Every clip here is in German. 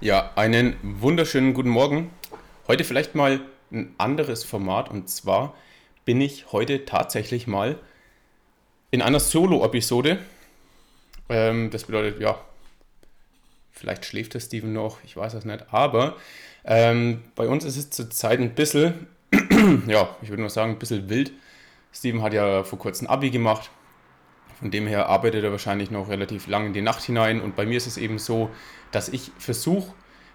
Ja, einen wunderschönen guten Morgen. Heute vielleicht mal ein anderes Format und zwar bin ich heute tatsächlich mal in einer Solo-Episode. Ähm, das bedeutet, ja, vielleicht schläft der Steven noch, ich weiß es nicht, aber ähm, bei uns ist es zurzeit ein bisschen, ja, ich würde mal sagen, ein bisschen wild. Steven hat ja vor kurzem Abi gemacht. Von dem her arbeitet er wahrscheinlich noch relativ lang in die Nacht hinein. Und bei mir ist es eben so, dass ich versuche,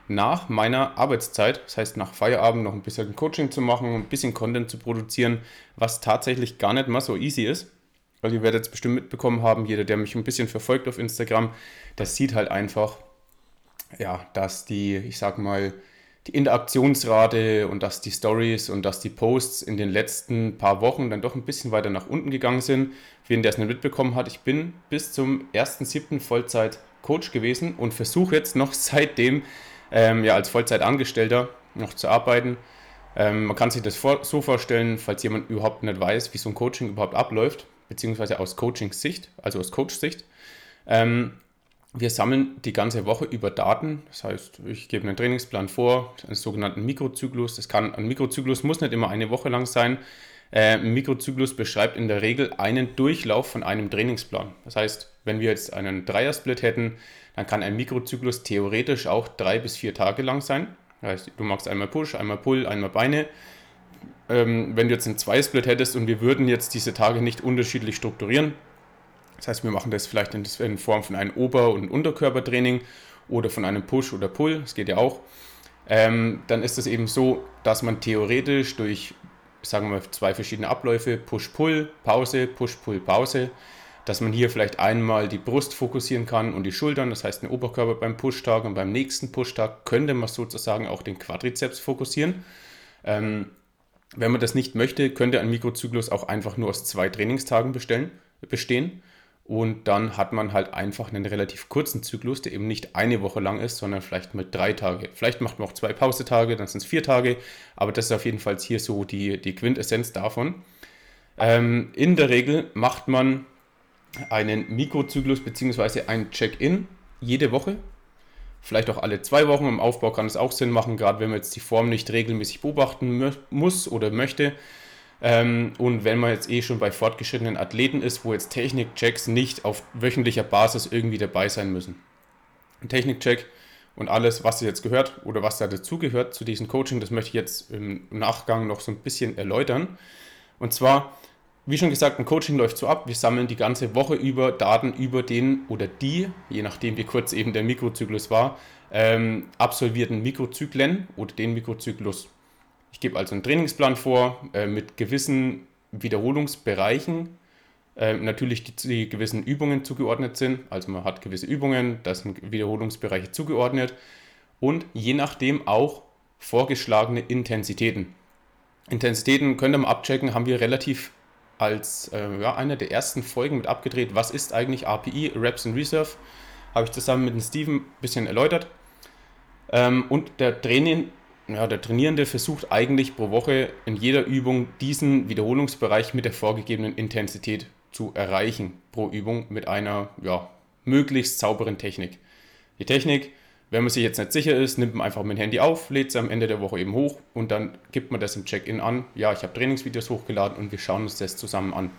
nach meiner Arbeitszeit, das heißt nach Feierabend, noch ein bisschen Coaching zu machen, ein bisschen Content zu produzieren, was tatsächlich gar nicht mal so easy ist. Weil ihr werdet es bestimmt mitbekommen haben, jeder, der mich ein bisschen verfolgt auf Instagram, das sieht halt einfach, ja, dass die, ich sag mal, die Interaktionsrate und dass die Stories und dass die Posts in den letzten paar Wochen dann doch ein bisschen weiter nach unten gegangen sind. Jeden, der es nicht mitbekommen hat, ich bin bis zum 1.7. Vollzeit Coach gewesen und versuche jetzt noch seitdem ähm, ja, als Vollzeitangestellter noch zu arbeiten. Ähm, man kann sich das vor, so vorstellen, falls jemand überhaupt nicht weiß, wie so ein Coaching überhaupt abläuft, beziehungsweise aus Coaching-Sicht, also aus Coach-Sicht. Ähm, wir sammeln die ganze Woche über Daten. Das heißt, ich gebe einen Trainingsplan vor, einen sogenannten Mikrozyklus. Das kann, ein Mikrozyklus muss nicht immer eine Woche lang sein. Äh, ein Mikrozyklus beschreibt in der Regel einen Durchlauf von einem Trainingsplan. Das heißt, wenn wir jetzt einen Dreiersplit hätten, dann kann ein Mikrozyklus theoretisch auch drei bis vier Tage lang sein. Das heißt, du machst einmal Push, einmal Pull, einmal Beine. Ähm, wenn du jetzt einen Zweisplit hättest und wir würden jetzt diese Tage nicht unterschiedlich strukturieren, das heißt, wir machen das vielleicht in, Form von einem Ober- und Unterkörpertraining oder von einem Push oder Pull, das geht ja auch. Ähm, dann ist es eben so, dass man theoretisch durch, sagen wir mal, zwei verschiedene Abläufe, Push-Pull, Pause, Push-Pull, Pause, dass man hier vielleicht einmal die Brust fokussieren kann und die Schultern, das heißt den Oberkörper beim Pushtag und beim nächsten Pushtag könnte man sozusagen auch den Quadrizeps fokussieren. Ähm, wenn man das nicht möchte, könnte ein Mikrozyklus auch einfach nur aus zwei Trainingstagen bestellen, bestehen. Und dann hat man halt einfach einen relativ kurzen Zyklus, der eben nicht eine Woche lang ist, sondern vielleicht mal drei Tage. Vielleicht macht man auch zwei Pausetage, dann sind es vier Tage. Aber das ist auf jeden Fall hier so die, die Quintessenz davon. Ähm, in der Regel macht man einen Mikrozyklus bzw. ein Check-in jede Woche. Vielleicht auch alle zwei Wochen. Im Aufbau kann es auch Sinn machen, gerade wenn man jetzt die Form nicht regelmäßig beobachten muss oder möchte ähm, und wenn man jetzt eh schon bei fortgeschrittenen Athleten ist, wo jetzt Technikchecks nicht auf wöchentlicher Basis irgendwie dabei sein müssen. Ein Technikcheck und alles, was jetzt gehört oder was da dazugehört zu diesem Coaching, das möchte ich jetzt im Nachgang noch so ein bisschen erläutern. Und zwar, wie schon gesagt, ein Coaching läuft so ab, wir sammeln die ganze Woche über Daten über den oder die, je nachdem wie kurz eben der Mikrozyklus war, ähm, absolvierten Mikrozyklen oder den Mikrozyklus. Ich gebe also einen Trainingsplan vor äh, mit gewissen Wiederholungsbereichen, äh, natürlich die, die, gewissen Übungen zugeordnet sind. Also man hat gewisse Übungen, da sind Wiederholungsbereiche zugeordnet und je nachdem auch vorgeschlagene Intensitäten. Intensitäten könnt ihr mal abchecken, haben wir relativ als äh, ja, einer der ersten Folgen mit abgedreht. Was ist eigentlich API, Reps in Reserve? Habe ich zusammen mit dem Steven ein bisschen erläutert. Ähm, und der Training, ja, der Trainierende versucht eigentlich pro Woche in jeder Übung diesen Wiederholungsbereich mit der vorgegebenen Intensität zu erreichen pro Übung mit einer ja, möglichst sauberen Technik. Die Technik, wenn man sich jetzt nicht sicher ist, nimmt man einfach mit dem Handy auf, lädt es am Ende der Woche eben hoch und dann gibt man das im Check-in an. Ja, ich habe Trainingsvideos hochgeladen und wir schauen uns das zusammen an.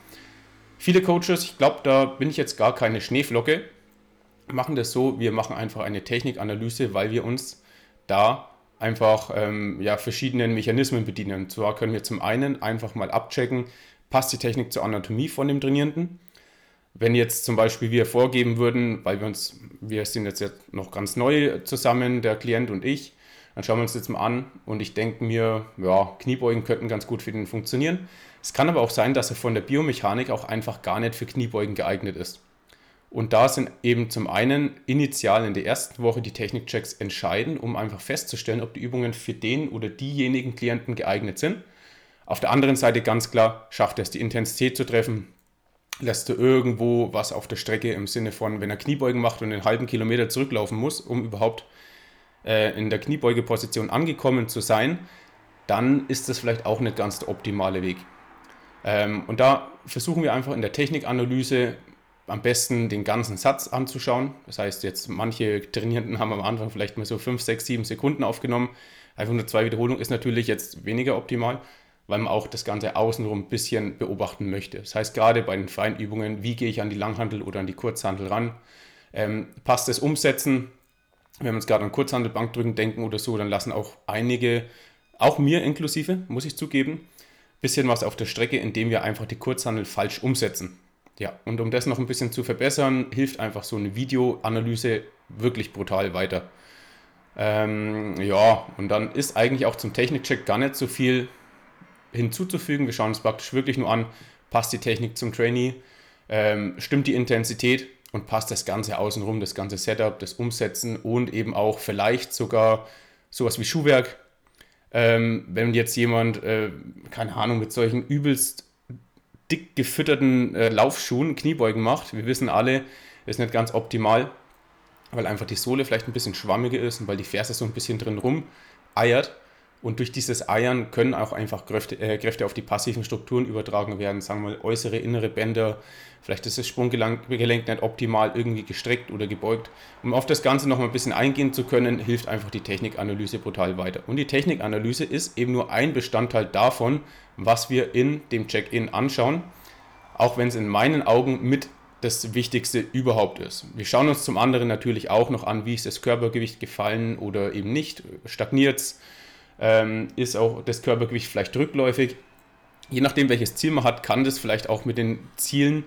Viele Coaches, ich glaube, da bin ich jetzt gar keine Schneeflocke, machen das so, wir machen einfach eine Technikanalyse, weil wir uns da einfach ähm, ja, verschiedenen Mechanismen bedienen. Und zwar können wir zum einen einfach mal abchecken, passt die Technik zur Anatomie von dem Trainierenden. Wenn jetzt zum Beispiel wir vorgeben würden, weil wir uns, wir sind jetzt, noch ganz neu zusammen, der Klient und ich, dann schauen wir uns das jetzt mal an und ich denke mir, ja, Kniebeugen könnten ganz gut für den funktionieren. Es kann aber auch sein, dass er von der Biomechanik auch einfach gar nicht für Kniebeugen geeignet ist. Und da sind eben zum einen initial in der ersten Woche die Technikchecks entscheidend, um einfach festzustellen, ob die Übungen für den oder diejenigen Klienten geeignet sind. Auf der anderen Seite ganz klar, schafft er es, die Intensität zu treffen, lässt er irgendwo was auf der Strecke im Sinne von, wenn er Kniebeugen macht und einen halben Kilometer zurücklaufen muss, um überhaupt äh, in der Kniebeugeposition angekommen zu sein, dann ist das vielleicht auch nicht ganz der optimale Weg. Ähm, und da versuchen wir einfach in der Technikanalyse am besten den ganzen Satz anzuschauen. Das heißt, jetzt manche Trainierenden haben am Anfang vielleicht mal so 5, 6, 7 Sekunden aufgenommen. Einfach nur zwei Wiederholungen ist natürlich jetzt weniger optimal, weil man auch das Ganze außenrum ein bisschen beobachten möchte. Das heißt, gerade bei den freien Übungen, wie gehe ich an die Langhandel oder an die Kurzhandel ran? Ähm, passt das Umsetzen? Wenn wir uns gerade an Kurzhandelbankdrücken denken oder so, dann lassen auch einige, auch mir inklusive, muss ich zugeben, bisschen was auf der Strecke, indem wir einfach die Kurzhandel falsch umsetzen. Ja, und um das noch ein bisschen zu verbessern, hilft einfach so eine Videoanalyse wirklich brutal weiter. Ähm, ja, und dann ist eigentlich auch zum Technikcheck gar nicht so viel hinzuzufügen. Wir schauen uns praktisch wirklich nur an, passt die Technik zum Trainee, ähm, stimmt die Intensität und passt das Ganze außenrum, das ganze Setup, das Umsetzen und eben auch vielleicht sogar sowas wie Schuhwerk. Ähm, wenn jetzt jemand, äh, keine Ahnung, mit solchen übelst dick gefütterten äh, Laufschuhen Kniebeugen macht. Wir wissen alle, ist nicht ganz optimal, weil einfach die Sohle vielleicht ein bisschen schwammiger ist und weil die Ferse so ein bisschen drin rum eiert. Und durch dieses Eiern können auch einfach Kräfte, äh, Kräfte auf die passiven Strukturen übertragen werden. Sagen wir mal äußere, innere Bänder. Vielleicht ist das Sprunggelenk nicht optimal irgendwie gestreckt oder gebeugt. Um auf das Ganze noch mal ein bisschen eingehen zu können, hilft einfach die Technikanalyse brutal weiter. Und die Technikanalyse ist eben nur ein Bestandteil davon, was wir in dem Check-in anschauen. Auch wenn es in meinen Augen mit das Wichtigste überhaupt ist. Wir schauen uns zum anderen natürlich auch noch an, wie ist das Körpergewicht gefallen oder eben nicht. Stagniert es? Ähm, ist auch das Körpergewicht vielleicht rückläufig. Je nachdem, welches Ziel man hat, kann das vielleicht auch mit den Zielen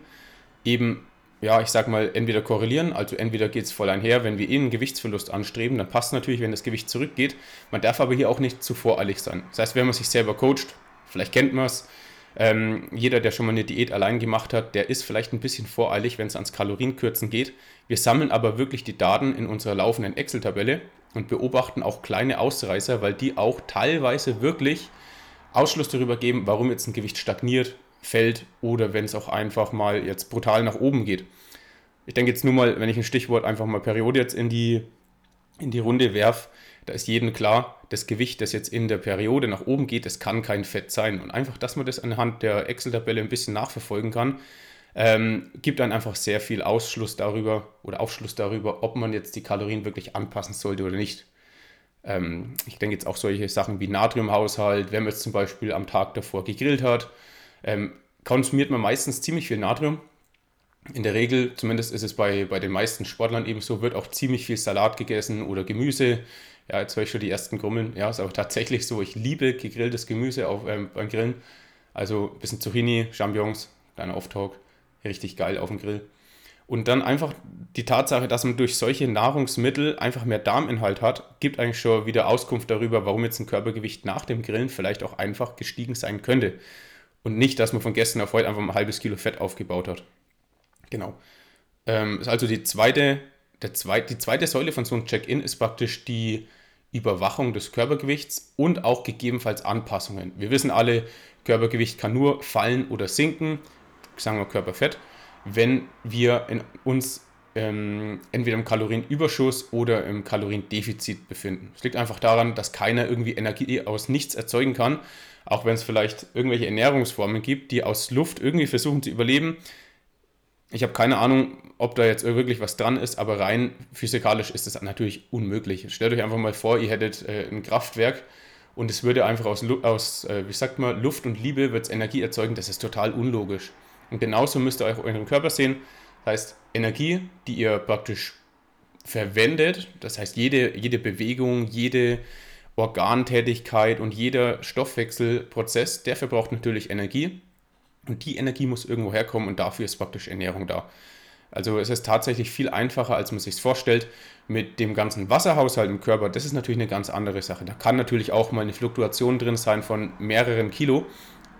eben, ja, ich sag mal, entweder korrelieren, also entweder geht es voll einher, wenn wir eh einen Gewichtsverlust anstreben, dann passt natürlich, wenn das Gewicht zurückgeht. Man darf aber hier auch nicht zu voreilig sein. Das heißt, wenn man sich selber coacht, vielleicht kennt man es, ähm, jeder, der schon mal eine Diät allein gemacht hat, der ist vielleicht ein bisschen voreilig, wenn es ans Kalorienkürzen geht. Wir sammeln aber wirklich die Daten in unserer laufenden Excel-Tabelle und beobachten auch kleine Ausreißer, weil die auch teilweise wirklich Ausschluss darüber geben, warum jetzt ein Gewicht stagniert, fällt oder wenn es auch einfach mal jetzt brutal nach oben geht. Ich denke jetzt nur mal, wenn ich ein Stichwort einfach mal Periode jetzt in die, in die Runde werfe, da ist jedem klar, das Gewicht, das jetzt in der Periode nach oben geht, das kann kein Fett sein. Und einfach, dass man das anhand der Excel-Tabelle ein bisschen nachverfolgen kann, ähm, gibt dann einfach sehr viel Ausschluss darüber oder Aufschluss darüber, ob man jetzt die Kalorien wirklich anpassen sollte oder nicht. Ähm, ich denke jetzt auch solche Sachen wie Natriumhaushalt, wenn man jetzt zum Beispiel am Tag davor gegrillt hat, ähm, konsumiert man meistens ziemlich viel Natrium. In der Regel, zumindest ist es bei, bei den meisten Sportlern eben so, wird auch ziemlich viel Salat gegessen oder Gemüse. Ja, jetzt höre ich schon die ersten Grummeln. Ja, ist aber tatsächlich so. Ich liebe gegrilltes Gemüse auf, ähm, beim Grillen. Also ein bisschen Zucchini, Champignons, kleiner Off-Talk. Richtig geil auf dem Grill. Und dann einfach die Tatsache, dass man durch solche Nahrungsmittel einfach mehr Darminhalt hat, gibt eigentlich schon wieder Auskunft darüber, warum jetzt ein Körpergewicht nach dem Grillen vielleicht auch einfach gestiegen sein könnte. Und nicht, dass man von gestern auf heute einfach ein halbes Kilo Fett aufgebaut hat. Genau. Ähm, ist also die zweite, der zweit, die zweite Säule von so einem Check-in ist praktisch die Überwachung des Körpergewichts und auch gegebenenfalls Anpassungen. Wir wissen alle, Körpergewicht kann nur fallen oder sinken, sagen wir Körperfett, wenn wir uns ähm, entweder im Kalorienüberschuss oder im Kaloriendefizit befinden. Es liegt einfach daran, dass keiner irgendwie Energie aus nichts erzeugen kann, auch wenn es vielleicht irgendwelche Ernährungsformen gibt, die aus Luft irgendwie versuchen zu überleben. Ich habe keine Ahnung, ob da jetzt wirklich was dran ist, aber rein physikalisch ist das natürlich unmöglich. Stellt euch einfach mal vor, ihr hättet äh, ein Kraftwerk und es würde einfach aus, aus äh, wie sagt man, Luft und Liebe wird Energie erzeugen. Das ist total unlogisch. Und genauso müsst ihr euren Körper sehen. Das heißt, Energie, die ihr praktisch verwendet, das heißt, jede, jede Bewegung, jede Organtätigkeit und jeder Stoffwechselprozess, der verbraucht natürlich Energie. Und die Energie muss irgendwo herkommen und dafür ist praktisch Ernährung da. Also es ist tatsächlich viel einfacher, als man sich vorstellt. Mit dem ganzen Wasserhaushalt im Körper, das ist natürlich eine ganz andere Sache. Da kann natürlich auch mal eine Fluktuation drin sein von mehreren Kilo,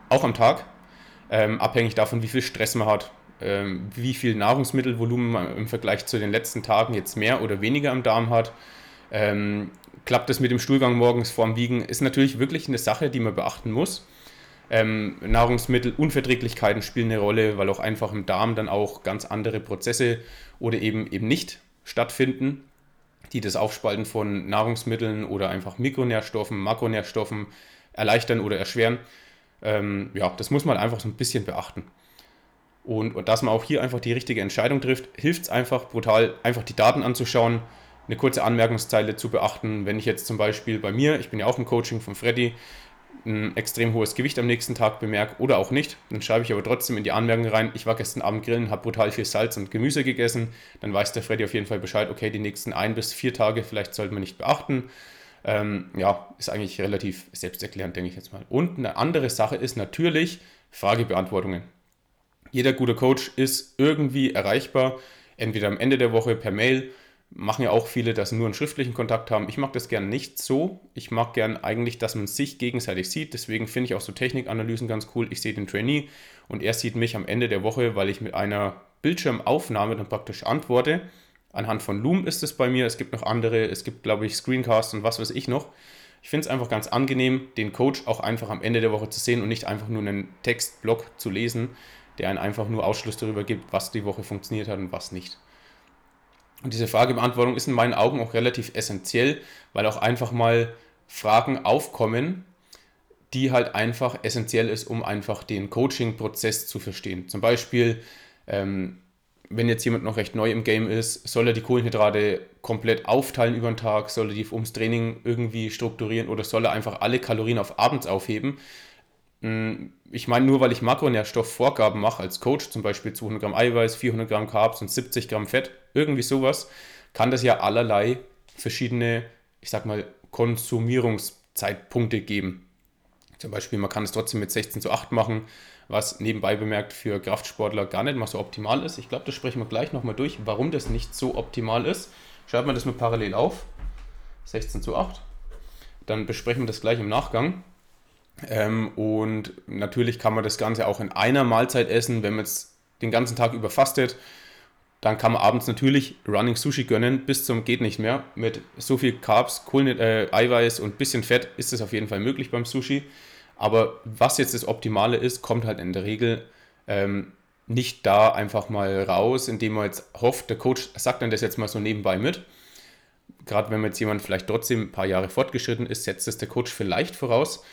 auch am Tag, ähm, abhängig davon, wie viel Stress man hat, ähm, wie viel Nahrungsmittelvolumen man im Vergleich zu den letzten Tagen jetzt mehr oder weniger am Darm hat. Ähm, klappt das mit dem Stuhlgang morgens vorm Wiegen, ist natürlich wirklich eine Sache, die man beachten muss. Ähm, Nahrungsmittelunverträglichkeiten spielen eine Rolle, weil auch einfach im Darm dann auch ganz andere Prozesse oder eben eben nicht stattfinden, die das Aufspalten von Nahrungsmitteln oder einfach Mikronährstoffen, Makronährstoffen erleichtern oder erschweren. Ähm, ja, das muss man einfach so ein bisschen beachten. Und, und dass man auch hier einfach die richtige Entscheidung trifft, hilft es einfach brutal, einfach die Daten anzuschauen, eine kurze Anmerkungszeile zu beachten. Wenn ich jetzt zum Beispiel bei mir, ich bin ja auch im Coaching von Freddy, ein extrem hohes Gewicht am nächsten Tag bemerke oder auch nicht, dann schreibe ich aber trotzdem in die Anmerkung rein, ich war gestern Abend grillen, habe brutal viel Salz und Gemüse gegessen, dann weiß der Freddy auf jeden Fall Bescheid, okay, die nächsten ein bis vier Tage vielleicht sollte man nicht beachten. Ähm, ja, ist eigentlich relativ selbsterklärend, denke ich jetzt mal. Und eine andere Sache ist natürlich Fragebeantwortungen. Jeder gute Coach ist irgendwie erreichbar, entweder am Ende der Woche per Mail. Machen ja auch viele, dass sie nur einen schriftlichen Kontakt haben. Ich mag das gern nicht so. Ich mag gern eigentlich, dass man sich gegenseitig sieht. Deswegen finde ich auch so Technikanalysen ganz cool. Ich sehe den Trainee und er sieht mich am Ende der Woche, weil ich mit einer Bildschirmaufnahme dann praktisch antworte. Anhand von Loom ist es bei mir. Es gibt noch andere. Es gibt, glaube ich, Screencast und was weiß ich noch. Ich finde es einfach ganz angenehm, den Coach auch einfach am Ende der Woche zu sehen und nicht einfach nur einen Textblock zu lesen der einen einfach nur Ausschluss darüber gibt, was die Woche funktioniert hat und was nicht. Und diese Fragebeantwortung ist in meinen Augen auch relativ essentiell, weil auch einfach mal Fragen aufkommen, die halt einfach essentiell ist, um einfach den Coaching-Prozess zu verstehen. Zum Beispiel, ähm, wenn jetzt jemand noch recht neu im Game ist, soll er die Kohlenhydrate komplett aufteilen über den Tag, soll er die ums Training irgendwie strukturieren oder soll er einfach alle Kalorien auf abends aufheben? Hm, ich meine, nur weil ich Makronährstoffvorgaben mache als Coach, zum Beispiel 200 Gramm Eiweiß, 400 Gramm Carbs und 70 Gramm Fett, irgendwie sowas, kann das ja allerlei verschiedene, ich sag mal, Konsumierungszeitpunkte geben. Zum Beispiel, man kann es trotzdem mit 16 zu 8 machen, was nebenbei bemerkt für Kraftsportler gar nicht mal so optimal ist. Ich glaube, das sprechen wir gleich nochmal durch, warum das nicht so optimal ist. Schreibt man das mal parallel auf. 16 zu 8. Dann besprechen wir das gleich im Nachgang. Ähm, und natürlich kann man das Ganze auch in einer Mahlzeit essen, wenn man jetzt den ganzen Tag über fastet. Dann kann man abends natürlich Running Sushi gönnen, bis zum geht nicht mehr. Mit so viel Carbs, Kohlen, äh, Eiweiß und bisschen Fett ist es auf jeden Fall möglich beim Sushi. Aber was jetzt das Optimale ist, kommt halt in der Regel ähm, nicht da einfach mal raus, indem man jetzt hofft, der Coach sagt dann das jetzt mal so nebenbei mit. Gerade wenn jetzt jemand vielleicht trotzdem ein paar Jahre fortgeschritten ist, setzt es der Coach vielleicht voraus.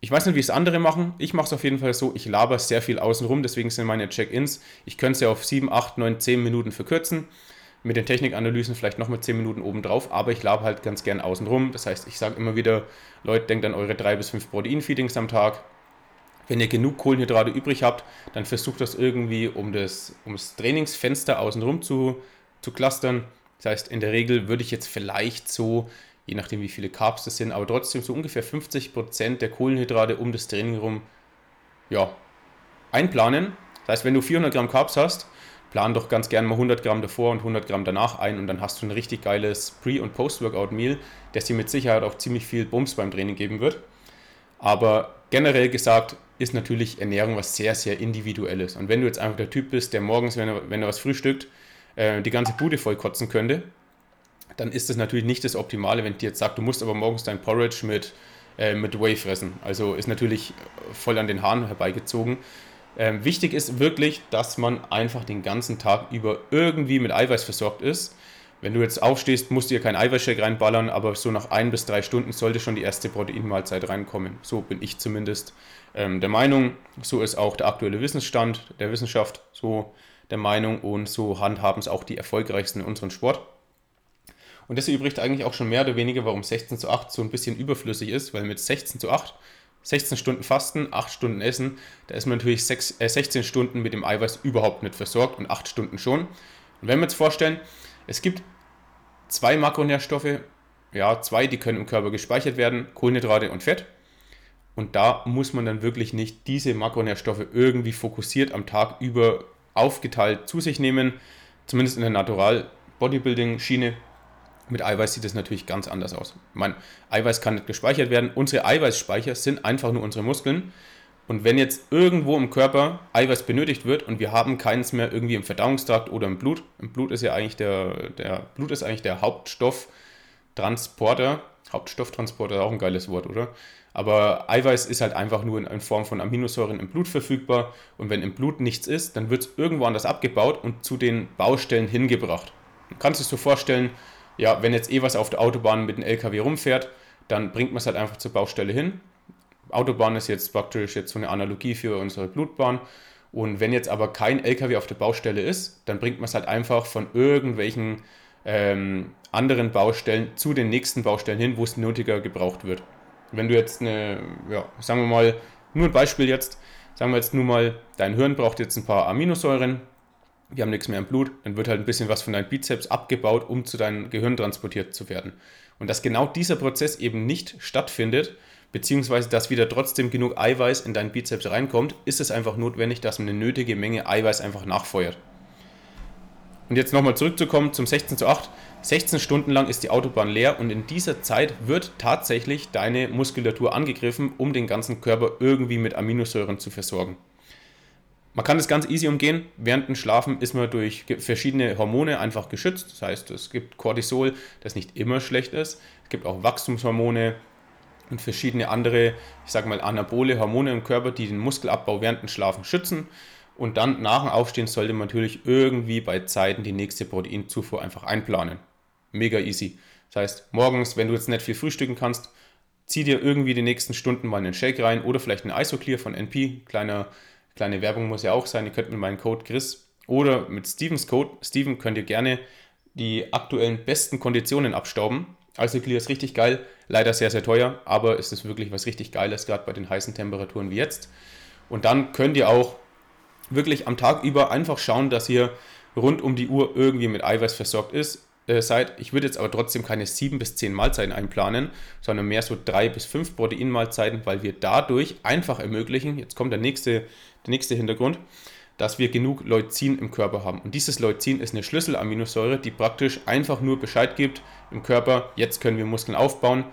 Ich weiß nicht, wie es andere machen. Ich mache es auf jeden Fall so, ich laber sehr viel außenrum, deswegen sind meine Check-ins. Ich könnte es ja auf 7, 8, 9, 10 Minuten verkürzen. Mit den Technikanalysen vielleicht nochmal 10 Minuten obendrauf, aber ich labe halt ganz gern außenrum. Das heißt, ich sage immer wieder, Leute, denkt an eure 3 bis 5 Protein-Feedings am Tag. Wenn ihr genug Kohlenhydrate übrig habt, dann versucht das irgendwie, um das, um das Trainingsfenster außenrum zu, zu clustern. Das heißt, in der Regel würde ich jetzt vielleicht so je nachdem wie viele Carbs das sind, aber trotzdem so ungefähr 50% der Kohlenhydrate um das Training rum ja, einplanen. Das heißt, wenn du 400 Gramm Carbs hast, plan doch ganz gerne mal 100 Gramm davor und 100 Gramm danach ein und dann hast du ein richtig geiles Pre- und Post-Workout-Meal, das dir mit Sicherheit auch ziemlich viel Bums beim Training geben wird. Aber generell gesagt ist natürlich Ernährung was sehr, sehr individuelles. Und wenn du jetzt einfach der Typ bist, der morgens, wenn er, wenn er was frühstückt, äh, die ganze Bude voll kotzen könnte, dann ist das natürlich nicht das Optimale, wenn die jetzt sagt, du musst aber morgens dein Porridge mit, äh, mit Whey fressen. Also ist natürlich voll an den Haaren herbeigezogen. Ähm, wichtig ist wirklich, dass man einfach den ganzen Tag über irgendwie mit Eiweiß versorgt ist. Wenn du jetzt aufstehst, musst du dir kein Eiweißshake reinballern, aber so nach ein bis drei Stunden sollte schon die erste Proteinmahlzeit reinkommen. So bin ich zumindest ähm, der Meinung. So ist auch der aktuelle Wissensstand der Wissenschaft so der Meinung und so handhaben es auch die Erfolgreichsten in unserem Sport. Und das erübrigt eigentlich auch schon mehr oder weniger, warum 16 zu 8 so ein bisschen überflüssig ist, weil mit 16 zu 8, 16 Stunden Fasten, 8 Stunden Essen, da ist man natürlich 6, äh 16 Stunden mit dem Eiweiß überhaupt nicht versorgt und 8 Stunden schon. Und wenn wir uns vorstellen, es gibt zwei Makronährstoffe, ja, zwei, die können im Körper gespeichert werden, Kohlenhydrate und Fett. Und da muss man dann wirklich nicht diese Makronährstoffe irgendwie fokussiert am Tag über aufgeteilt zu sich nehmen, zumindest in der Natural Bodybuilding Schiene mit Eiweiß sieht es natürlich ganz anders aus. Mein Eiweiß kann nicht gespeichert werden. Unsere Eiweißspeicher sind einfach nur unsere Muskeln. Und wenn jetzt irgendwo im Körper Eiweiß benötigt wird und wir haben keins mehr irgendwie im Verdauungstrakt oder im Blut, im Blut ist ja eigentlich der, der Blut ist eigentlich der Hauptstofftransporter. Hauptstofftransporter ist auch ein geiles Wort, oder? Aber Eiweiß ist halt einfach nur in, Form von Aminosäuren im Blut verfügbar. Und wenn im Blut nichts ist, dann wird es irgendwo anders abgebaut und zu den Baustellen hingebracht. Du kannst es so vorstellen, ja, wenn jetzt eh was auf der Autobahn mit dem LKW rumfährt, dann bringt man es halt einfach zur Baustelle hin. Autobahn ist jetzt praktisch jetzt so eine Analogie für unsere Blutbahn Und wenn jetzt aber kein LKW auf der Baustelle ist, dann bringt man es halt einfach von irgendwelchen ähm, anderen Baustellen zu den nächsten Baustellen hin, wo es nötiger gebraucht wird. Wenn du jetzt eine, ja, sagen wir mal, nur ein Beispiel jetzt, sagen wir jetzt nur mal, dein Hirn braucht jetzt ein paar Aminosäuren, wir haben nichts mehr im Blut, dann wird halt ein bisschen was von deinem Bizeps abgebaut, um zu deinem Gehirn transportiert zu werden. Und dass genau dieser Prozess eben nicht stattfindet, beziehungsweise dass wieder trotzdem genug Eiweiß in deinen Bizeps reinkommt, ist es einfach notwendig, dass man eine nötige Menge Eiweiß einfach nachfeuert. Und jetzt nochmal zurückzukommen zum 16 zu 8. 16 Stunden lang ist die Autobahn leer und in dieser Zeit wird tatsächlich deine Muskulatur angegriffen, um den ganzen Körper irgendwie mit Aminosäuren zu versorgen. Man kann das ganz easy umgehen. Während dem Schlafen ist man durch verschiedene Hormone einfach geschützt. Das heißt, es gibt Cortisol, das nicht immer schlecht ist. Es gibt auch Wachstumshormone und verschiedene andere, ich sage mal, anabole Hormone im Körper, die den Muskelabbau während dem Schlafen schützen. Und dann nach dem Aufstehen sollte man natürlich irgendwie bei Zeiten die nächste Proteinzufuhr einfach einplanen. Mega easy. Das heißt, morgens, wenn du jetzt nicht viel frühstücken kannst, zieh dir irgendwie die nächsten Stunden mal einen Shake rein oder vielleicht einen Isoclear von NP. Kleiner, kleine Werbung muss ja auch sein. Ihr könnt mit meinem Code Chris oder mit Stevens Code, Steven, könnt ihr gerne die aktuellen besten Konditionen abstauben. Isoclear ist richtig geil, leider sehr, sehr teuer, aber es ist wirklich was richtig Geiles, gerade bei den heißen Temperaturen wie jetzt. Und dann könnt ihr auch wirklich am Tag über einfach schauen, dass ihr rund um die Uhr irgendwie mit Eiweiß versorgt ist, äh, seid. Ich würde jetzt aber trotzdem keine sieben bis zehn Mahlzeiten einplanen, sondern mehr so drei bis fünf Proteinmahlzeiten, weil wir dadurch einfach ermöglichen, jetzt kommt der nächste, der nächste Hintergrund, dass wir genug Leucin im Körper haben. Und dieses Leucin ist eine Schlüsselaminosäure, die praktisch einfach nur Bescheid gibt im Körper, jetzt können wir Muskeln aufbauen.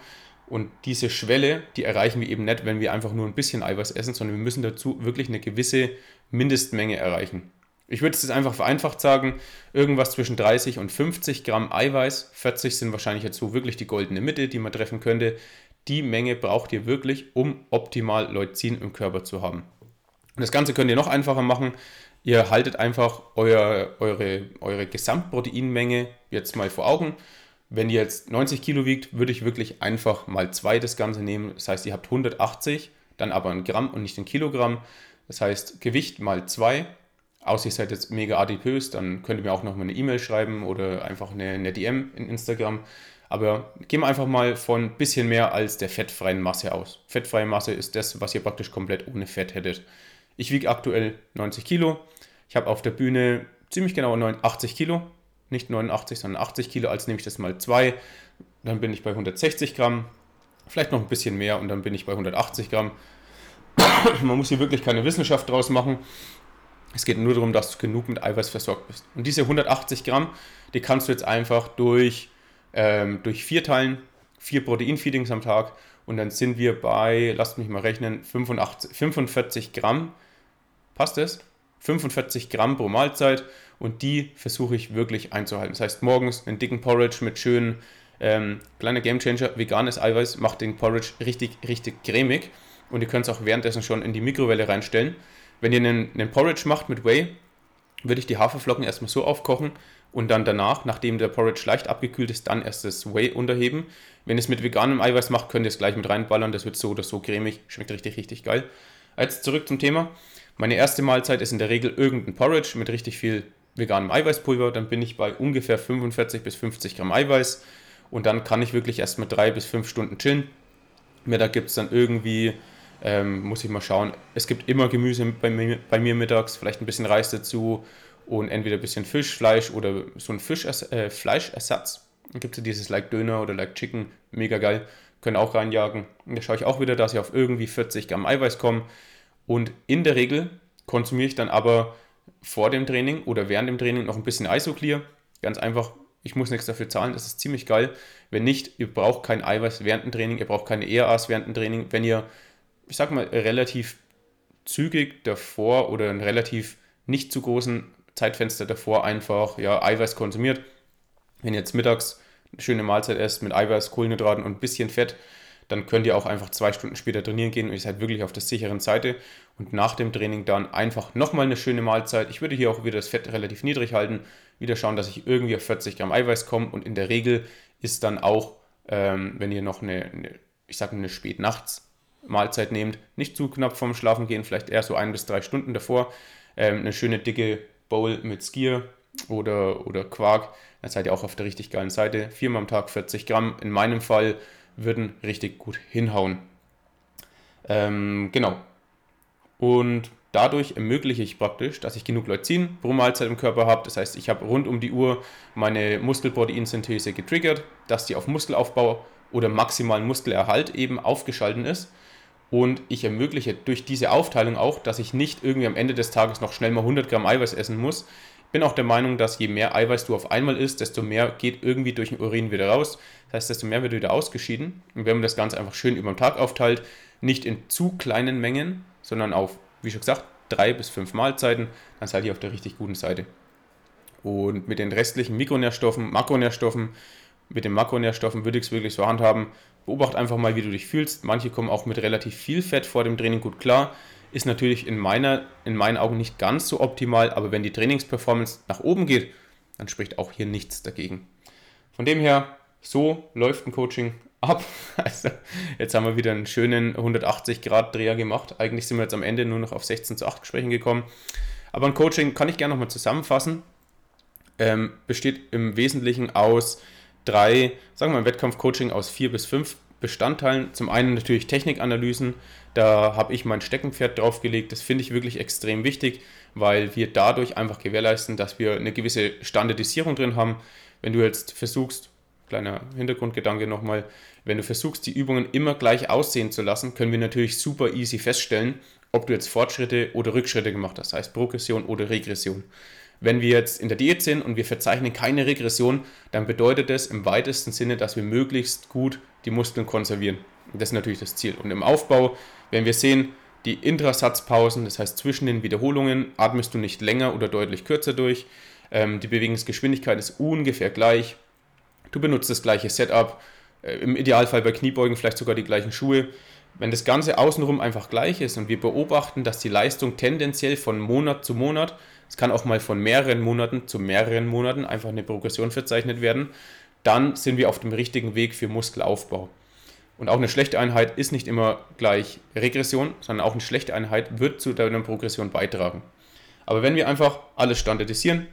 Und diese Schwelle, die erreichen wir eben nicht, wenn wir einfach nur ein bisschen Eiweiß essen, sondern wir müssen dazu wirklich eine gewisse Mindestmenge erreichen. Ich würde es jetzt einfach vereinfacht sagen, irgendwas zwischen 30 und 50 Gramm Eiweiß, 40 sind wahrscheinlich jetzt so wirklich die goldene Mitte, die man treffen könnte. Die Menge braucht ihr wirklich, um optimal Leucin im Körper zu haben. Und das Ganze könnt ihr noch einfacher machen. Ihr haltet einfach euer, eure, eure Gesamtproteinmenge jetzt mal vor Augen. Wenn ihr jetzt 90 Kilo wiegt, würde ich wirklich einfach mal zwei das Ganze nehmen. Das heißt, ihr habt 180, dann aber ein Gramm und nicht ein Kilogramm. Das heißt, Gewicht mal 2. Außer ihr seid jetzt mega adipös, dann könnt ihr mir auch noch mal eine E-Mail schreiben oder einfach eine, eine DM in Instagram. Aber gehen wir einfach mal von ein bisschen mehr als der fettfreien Masse aus. Fettfreie Masse ist das, was ihr praktisch komplett ohne Fett hättet. Ich wiege aktuell 90 Kilo. Ich habe auf der Bühne ziemlich genau 80 Kilo. Nicht 89, sondern 80 Kilo. Als nehme ich das mal 2. Dann bin ich bei 160 Gramm. Vielleicht noch ein bisschen mehr und dann bin ich bei 180 Gramm. Man muss hier wirklich keine Wissenschaft draus machen. Es geht nur darum, dass du genug mit Eiweiß versorgt bist. Und diese 180 Gramm, die kannst du jetzt einfach durch, ähm, durch vier teilen, vier Proteinfeedings am Tag. Und dann sind wir bei, lasst mich mal rechnen, 85, 45 Gramm. Passt das? 45 Gramm pro Mahlzeit. Und die versuche ich wirklich einzuhalten. Das heißt, morgens einen dicken Porridge mit schönen, ähm, kleiner Gamechanger, veganes Eiweiß, macht den Porridge richtig, richtig cremig und ihr könnt es auch währenddessen schon in die Mikrowelle reinstellen. Wenn ihr einen, einen Porridge macht mit Whey, würde ich die Haferflocken erstmal so aufkochen und dann danach, nachdem der Porridge leicht abgekühlt ist, dann erst das Whey unterheben. Wenn ihr es mit veganem Eiweiß macht, könnt ihr es gleich mit reinballern. Das wird so oder so cremig, schmeckt richtig, richtig geil. Jetzt zurück zum Thema. Meine erste Mahlzeit ist in der Regel irgendein Porridge mit richtig viel veganem Eiweißpulver. Dann bin ich bei ungefähr 45 bis 50 Gramm Eiweiß und dann kann ich wirklich erst mal drei bis fünf Stunden chillen. Mittag gibt es dann irgendwie ähm, muss ich mal schauen. Es gibt immer Gemüse bei mir, bei mir mittags, vielleicht ein bisschen Reis dazu und entweder ein bisschen Fisch, Fleisch oder so ein Fisch, äh, Fleischersatz. Dann gibt es dieses Like Döner oder Like Chicken, mega geil. Können auch reinjagen. Da schaue ich auch wieder, dass ich auf irgendwie 40 Gramm Eiweiß komme. Und in der Regel konsumiere ich dann aber vor dem Training oder während dem Training noch ein bisschen Isoclear. Ganz einfach, ich muss nichts dafür zahlen, das ist ziemlich geil. Wenn nicht, ihr braucht kein Eiweiß während dem Training, ihr braucht keine ERAs während dem Training. Wenn ihr ich sag mal, relativ zügig davor oder einen relativ nicht zu großen Zeitfenster davor einfach ja, Eiweiß konsumiert. Wenn ihr jetzt mittags eine schöne Mahlzeit esst mit Eiweiß, Kohlenhydraten und ein bisschen Fett, dann könnt ihr auch einfach zwei Stunden später trainieren gehen und ihr seid wirklich auf der sicheren Seite. Und nach dem Training dann einfach nochmal eine schöne Mahlzeit. Ich würde hier auch wieder das Fett relativ niedrig halten, wieder schauen, dass ich irgendwie auf 40 Gramm Eiweiß komme. Und in der Regel ist dann auch, ähm, wenn ihr noch eine, eine ich sage eine Spätnachts Mahlzeit nehmt, nicht zu knapp vorm Schlafen gehen, vielleicht eher so ein bis drei Stunden davor, ähm, eine schöne dicke Bowl mit Skier oder, oder Quark, dann seid ihr auch auf der richtig geilen Seite. Viermal am Tag 40 Gramm. In meinem Fall würden richtig gut hinhauen. Ähm, genau. Und dadurch ermögliche ich praktisch, dass ich genug Leucin pro Mahlzeit im Körper habe. Das heißt, ich habe rund um die Uhr meine Muskelproteinsynthese getriggert, dass die auf Muskelaufbau oder maximalen Muskelerhalt eben aufgeschalten ist. Und ich ermögliche durch diese Aufteilung auch, dass ich nicht irgendwie am Ende des Tages noch schnell mal 100 Gramm Eiweiß essen muss. Ich bin auch der Meinung, dass je mehr Eiweiß du auf einmal isst, desto mehr geht irgendwie durch den Urin wieder raus. Das heißt, desto mehr wird wieder ausgeschieden. Und wenn man das Ganze einfach schön über den Tag aufteilt, nicht in zu kleinen Mengen, sondern auf, wie schon gesagt, drei bis fünf Mahlzeiten, dann seid ihr auf der richtig guten Seite. Und mit den restlichen Mikronährstoffen, Makronährstoffen, mit den Makronährstoffen würde ich es wirklich so handhaben. Beobacht einfach mal, wie du dich fühlst. Manche kommen auch mit relativ viel Fett vor dem Training gut klar. Ist natürlich in, meiner, in meinen Augen nicht ganz so optimal, aber wenn die Trainingsperformance nach oben geht, dann spricht auch hier nichts dagegen. Von dem her, so läuft ein Coaching ab. Also jetzt haben wir wieder einen schönen 180-Grad-Dreher gemacht. Eigentlich sind wir jetzt am Ende nur noch auf 16 zu 8 Gesprächen gekommen. Aber ein Coaching kann ich gerne nochmal zusammenfassen. Ähm, besteht im Wesentlichen aus drei, sagen wir mal, Wettkampf-Coaching aus vier bis fünf Bestandteilen. Zum einen natürlich Technikanalysen. Da habe ich mein Steckenpferd draufgelegt. Das finde ich wirklich extrem wichtig, weil wir dadurch einfach gewährleisten, dass wir eine gewisse Standardisierung drin haben. Wenn du jetzt versuchst, kleiner Hintergrundgedanke nochmal, wenn du versuchst, die Übungen immer gleich aussehen zu lassen, können wir natürlich super easy feststellen, ob du jetzt Fortschritte oder Rückschritte gemacht hast, das heißt Progression oder Regression. Wenn wir jetzt in der Diät sind und wir verzeichnen keine Regression, dann bedeutet das im weitesten Sinne, dass wir möglichst gut die Muskeln konservieren. Das ist natürlich das Ziel. Und im Aufbau, wenn wir sehen, die Intrasatzpausen, das heißt zwischen den Wiederholungen, atmest du nicht länger oder deutlich kürzer durch. Ähm, die Bewegungsgeschwindigkeit ist ungefähr gleich. Du benutzt das gleiche Setup, äh, im Idealfall bei Kniebeugen vielleicht sogar die gleichen Schuhe. Wenn das Ganze außenrum einfach gleich ist und wir beobachten, dass die Leistung tendenziell von Monat zu Monat, es kann auch mal von mehreren Monaten zu mehreren Monaten einfach eine Progression verzeichnet werden, dann sind wir auf dem richtigen Weg für Muskelaufbau. Und auch eine schlechte Einheit ist nicht immer gleich Regression, sondern auch eine schlechte Einheit wird zu deiner Progression beitragen. Aber wenn wir einfach alles standardisieren,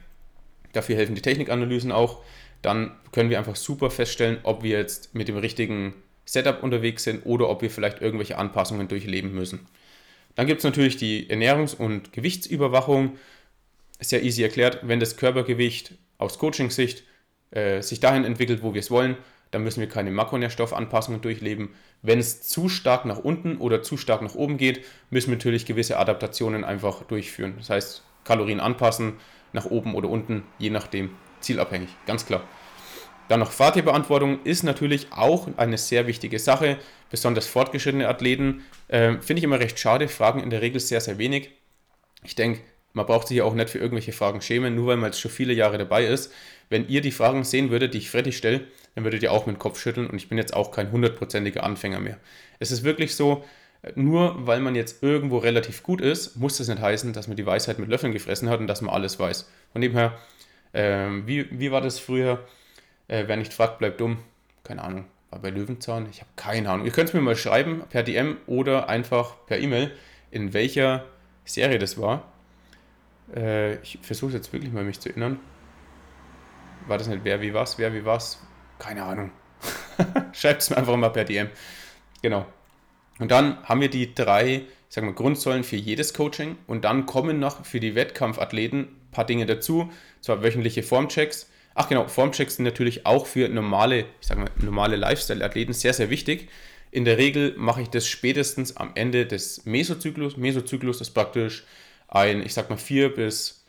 dafür helfen die Technikanalysen auch, dann können wir einfach super feststellen, ob wir jetzt mit dem richtigen Setup unterwegs sind oder ob wir vielleicht irgendwelche Anpassungen durchleben müssen. Dann gibt es natürlich die Ernährungs- und Gewichtsüberwachung. Ja easy erklärt, wenn das Körpergewicht aus Coaching-Sicht äh, sich dahin entwickelt, wo wir es wollen, dann müssen wir keine Makronährstoffanpassungen durchleben. Wenn es zu stark nach unten oder zu stark nach oben geht, müssen wir natürlich gewisse Adaptationen einfach durchführen. Das heißt, Kalorien anpassen, nach oben oder unten, je nachdem zielabhängig, ganz klar. Dann noch Fahrtierbeantwortung ist natürlich auch eine sehr wichtige Sache. Besonders fortgeschrittene Athleten äh, finde ich immer recht schade, fragen in der Regel sehr, sehr wenig. Ich denke, man braucht sich auch nicht für irgendwelche Fragen schämen, nur weil man jetzt schon viele Jahre dabei ist. Wenn ihr die Fragen sehen würdet, die ich Freddy stelle, dann würdet ihr auch mit dem Kopf schütteln und ich bin jetzt auch kein hundertprozentiger Anfänger mehr. Es ist wirklich so, nur weil man jetzt irgendwo relativ gut ist, muss das nicht heißen, dass man die Weisheit mit Löffeln gefressen hat und dass man alles weiß. Von dem her, ähm, wie, wie war das früher? Äh, wer nicht fragt, bleibt dumm. Keine Ahnung. War bei Löwenzahn? Ich habe keine Ahnung. Ihr könnt es mir mal schreiben per DM oder einfach per E-Mail, in welcher Serie das war. Äh, ich versuche jetzt wirklich mal mich zu erinnern. War das nicht wer wie was? Wer wie was? Keine Ahnung. Schreibt es mir einfach mal per DM. Genau. Und dann haben wir die drei, ich sag mal, Grundsäulen für jedes Coaching. Und dann kommen noch für die Wettkampfathleten ein paar Dinge dazu. Zwar wöchentliche Formchecks. Ach genau, Formchecks sind natürlich auch für normale, ich sag mal, normale Lifestyle-Athleten sehr, sehr wichtig. In der Regel mache ich das spätestens am Ende des Mesozyklus. Mesozyklus ist praktisch ein, ich sag mal, vier bis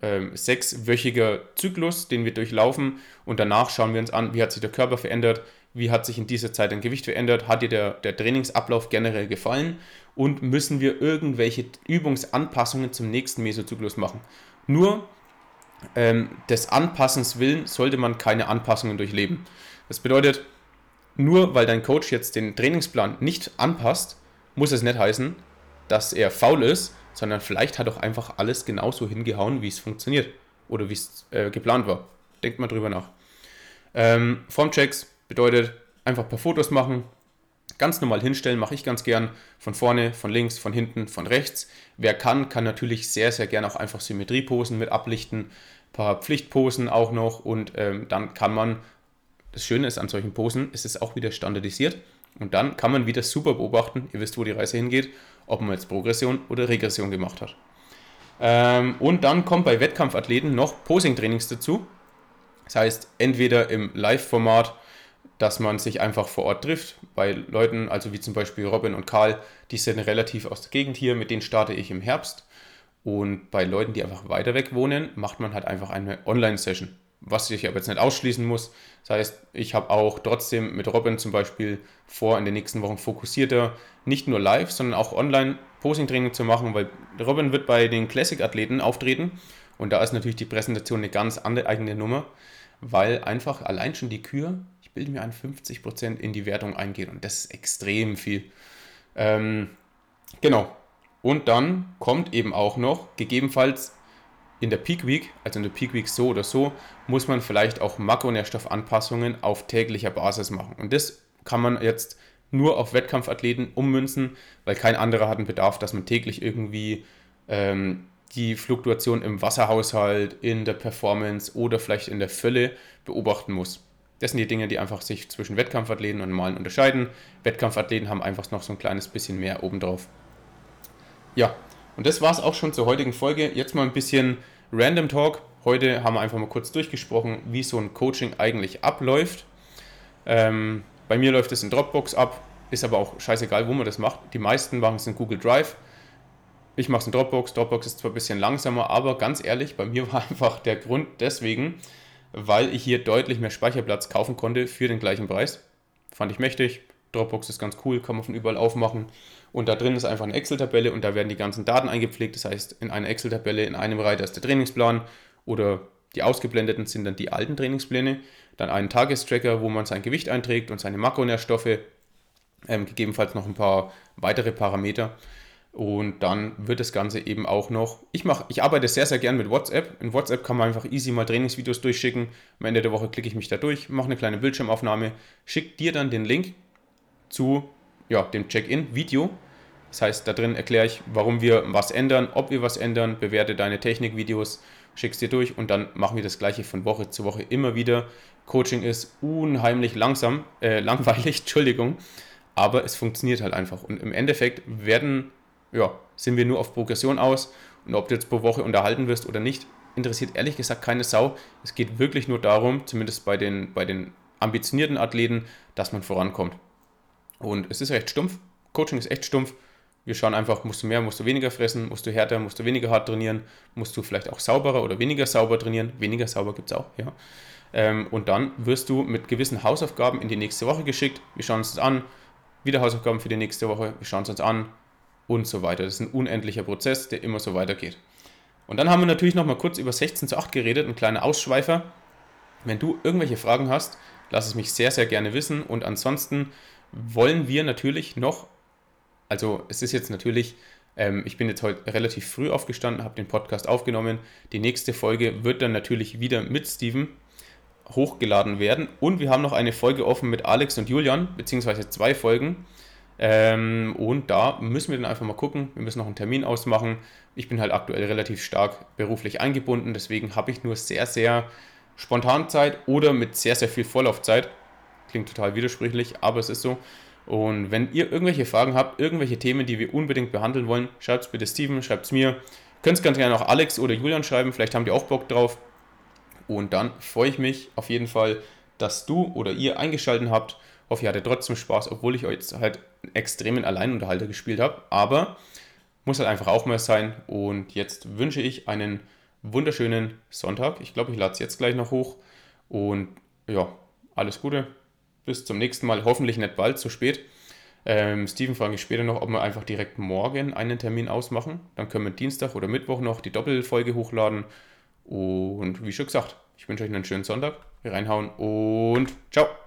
ähm, sechswöchiger Zyklus, den wir durchlaufen. Und danach schauen wir uns an, wie hat sich der Körper verändert, wie hat sich in dieser Zeit dein Gewicht verändert, hat dir der, der Trainingsablauf generell gefallen und müssen wir irgendwelche Übungsanpassungen zum nächsten Mesozyklus machen. Nur ähm, des Anpassens willen sollte man keine Anpassungen durchleben. Das bedeutet, nur weil dein Coach jetzt den Trainingsplan nicht anpasst, muss es nicht heißen, dass er faul ist, sondern vielleicht hat auch einfach alles genauso hingehauen, wie es funktioniert oder wie es äh, geplant war. Denkt mal drüber nach. Ähm, Formchecks bedeutet einfach ein paar Fotos machen, Ganz normal hinstellen mache ich ganz gern. Von vorne, von links, von hinten, von rechts. Wer kann, kann natürlich sehr, sehr gern auch einfach Symmetrieposen mit ablichten. Paar Pflichtposen auch noch. Und ähm, dann kann man, das Schöne ist an solchen Posen, ist es auch wieder standardisiert. Und dann kann man wieder super beobachten, ihr wisst, wo die Reise hingeht, ob man jetzt Progression oder Regression gemacht hat. Ähm, und dann kommt bei Wettkampfathleten noch Posing-Trainings dazu. Das heißt, entweder im Live-Format dass man sich einfach vor Ort trifft. Bei Leuten, also wie zum Beispiel Robin und Karl, die sind relativ aus der Gegend hier, mit denen starte ich im Herbst. Und bei Leuten, die einfach weiter weg wohnen, macht man halt einfach eine Online-Session. Was ich aber jetzt nicht ausschließen muss. Das heißt, ich habe auch trotzdem mit Robin zum Beispiel vor, in den nächsten Wochen fokussierter nicht nur live, sondern auch online Posing-Training zu machen, weil Robin wird bei den Classic-Athleten auftreten und da ist natürlich die Präsentation eine ganz andere eigene Nummer, weil einfach allein schon die Kür bilde mir ein, 50% in die Wertung eingehen und das ist extrem viel. Ähm, genau. Und dann kommt eben auch noch, gegebenenfalls in der Peak Week, also in der Peak Week so oder so, muss man vielleicht auch Makronährstoffanpassungen auf täglicher Basis machen. Und das kann man jetzt nur auf Wettkampfathleten ummünzen, weil kein anderer hat einen Bedarf, dass man täglich irgendwie ähm, die Fluktuation im Wasserhaushalt, in der Performance oder vielleicht in der Fülle beobachten muss. Das sind die Dinge, die einfach sich zwischen Wettkampfathleten und normalen unterscheiden. Wettkampfathleten haben einfach noch so ein kleines bisschen mehr obendrauf. Ja, und das war es auch schon zur heutigen Folge. Jetzt mal ein bisschen Random Talk. Heute haben wir einfach mal kurz durchgesprochen, wie so ein Coaching eigentlich abläuft. Ähm, bei mir läuft es in Dropbox ab, ist aber auch scheißegal, wo man das macht. Die meisten machen es in Google Drive. Ich mache es in Dropbox. Dropbox ist zwar ein bisschen langsamer, aber ganz ehrlich, bei mir war einfach der Grund deswegen, weil ich hier deutlich mehr Speicherplatz kaufen konnte für den gleichen Preis. Fand ich mächtig. Dropbox ist ganz cool, kann man von überall aufmachen. Und da drin ist einfach eine Excel-Tabelle und da werden die ganzen Daten eingepflegt. Das heißt, in einer Excel-Tabelle in einem Reiter ist der Trainingsplan oder die ausgeblendeten sind dann die alten Trainingspläne. Dann einen Tagestracker, wo man sein Gewicht einträgt und seine Makronährstoffe, ähm, gegebenenfalls noch ein paar weitere Parameter. Und dann wird das Ganze eben auch noch. Ich, mach, ich arbeite sehr, sehr gern mit WhatsApp. In WhatsApp kann man einfach easy mal Trainingsvideos durchschicken. Am Ende der Woche klicke ich mich da durch, mache eine kleine Bildschirmaufnahme, schicke dir dann den Link zu ja, dem Check-in-Video. Das heißt, da drin erkläre ich, warum wir was ändern, ob wir was ändern, bewerte deine Technikvideos, schickst dir durch und dann machen wir das gleiche von Woche zu Woche immer wieder. Coaching ist unheimlich langsam, äh, langweilig, Entschuldigung, aber es funktioniert halt einfach. Und im Endeffekt werden ja, sind wir nur auf Progression aus. Und ob du jetzt pro Woche unterhalten wirst oder nicht, interessiert ehrlich gesagt keine Sau. Es geht wirklich nur darum, zumindest bei den, bei den ambitionierten Athleten, dass man vorankommt. Und es ist recht stumpf. Coaching ist echt stumpf. Wir schauen einfach, musst du mehr, musst du weniger fressen, musst du härter, musst du weniger hart trainieren, musst du vielleicht auch sauberer oder weniger sauber trainieren. Weniger sauber gibt es auch, ja. Ähm, und dann wirst du mit gewissen Hausaufgaben in die nächste Woche geschickt. Wir schauen uns das an. Wieder Hausaufgaben für die nächste Woche. Wir schauen es uns an und so weiter. Das ist ein unendlicher Prozess, der immer so weitergeht. Und dann haben wir natürlich noch mal kurz über 16 zu 8 geredet, ein kleiner Ausschweifer. Wenn du irgendwelche Fragen hast, lass es mich sehr, sehr gerne wissen. Und ansonsten wollen wir natürlich noch, also es ist jetzt natürlich, ähm, ich bin jetzt heute relativ früh aufgestanden, habe den Podcast aufgenommen. Die nächste Folge wird dann natürlich wieder mit Steven hochgeladen werden. Und wir haben noch eine Folge offen mit Alex und Julian, beziehungsweise zwei Folgen. Ähm, und da müssen wir dann einfach mal gucken. Wir müssen noch einen Termin ausmachen. Ich bin halt aktuell relativ stark beruflich eingebunden, deswegen habe ich nur sehr, sehr spontan Zeit oder mit sehr, sehr viel Vorlaufzeit. Klingt total widersprüchlich, aber es ist so. Und wenn ihr irgendwelche Fragen habt, irgendwelche Themen, die wir unbedingt behandeln wollen, schreibt es bitte Steven, schreibt es mir. Könnt es ganz gerne auch Alex oder Julian schreiben, vielleicht haben die auch Bock drauf. Und dann freue ich mich auf jeden Fall, dass du oder ihr eingeschaltet habt hoffe, ihr hattet trotzdem Spaß, obwohl ich euch jetzt halt einen extremen Alleinunterhalter gespielt habe. Aber muss halt einfach auch mal sein. Und jetzt wünsche ich einen wunderschönen Sonntag. Ich glaube, ich lade es jetzt gleich noch hoch. Und ja, alles Gute. Bis zum nächsten Mal. Hoffentlich nicht bald, zu spät. Ähm, Steven frage ich später noch, ob wir einfach direkt morgen einen Termin ausmachen. Dann können wir Dienstag oder Mittwoch noch die Doppelfolge hochladen. Und wie schon gesagt, ich wünsche euch einen schönen Sonntag. Reinhauen und ciao.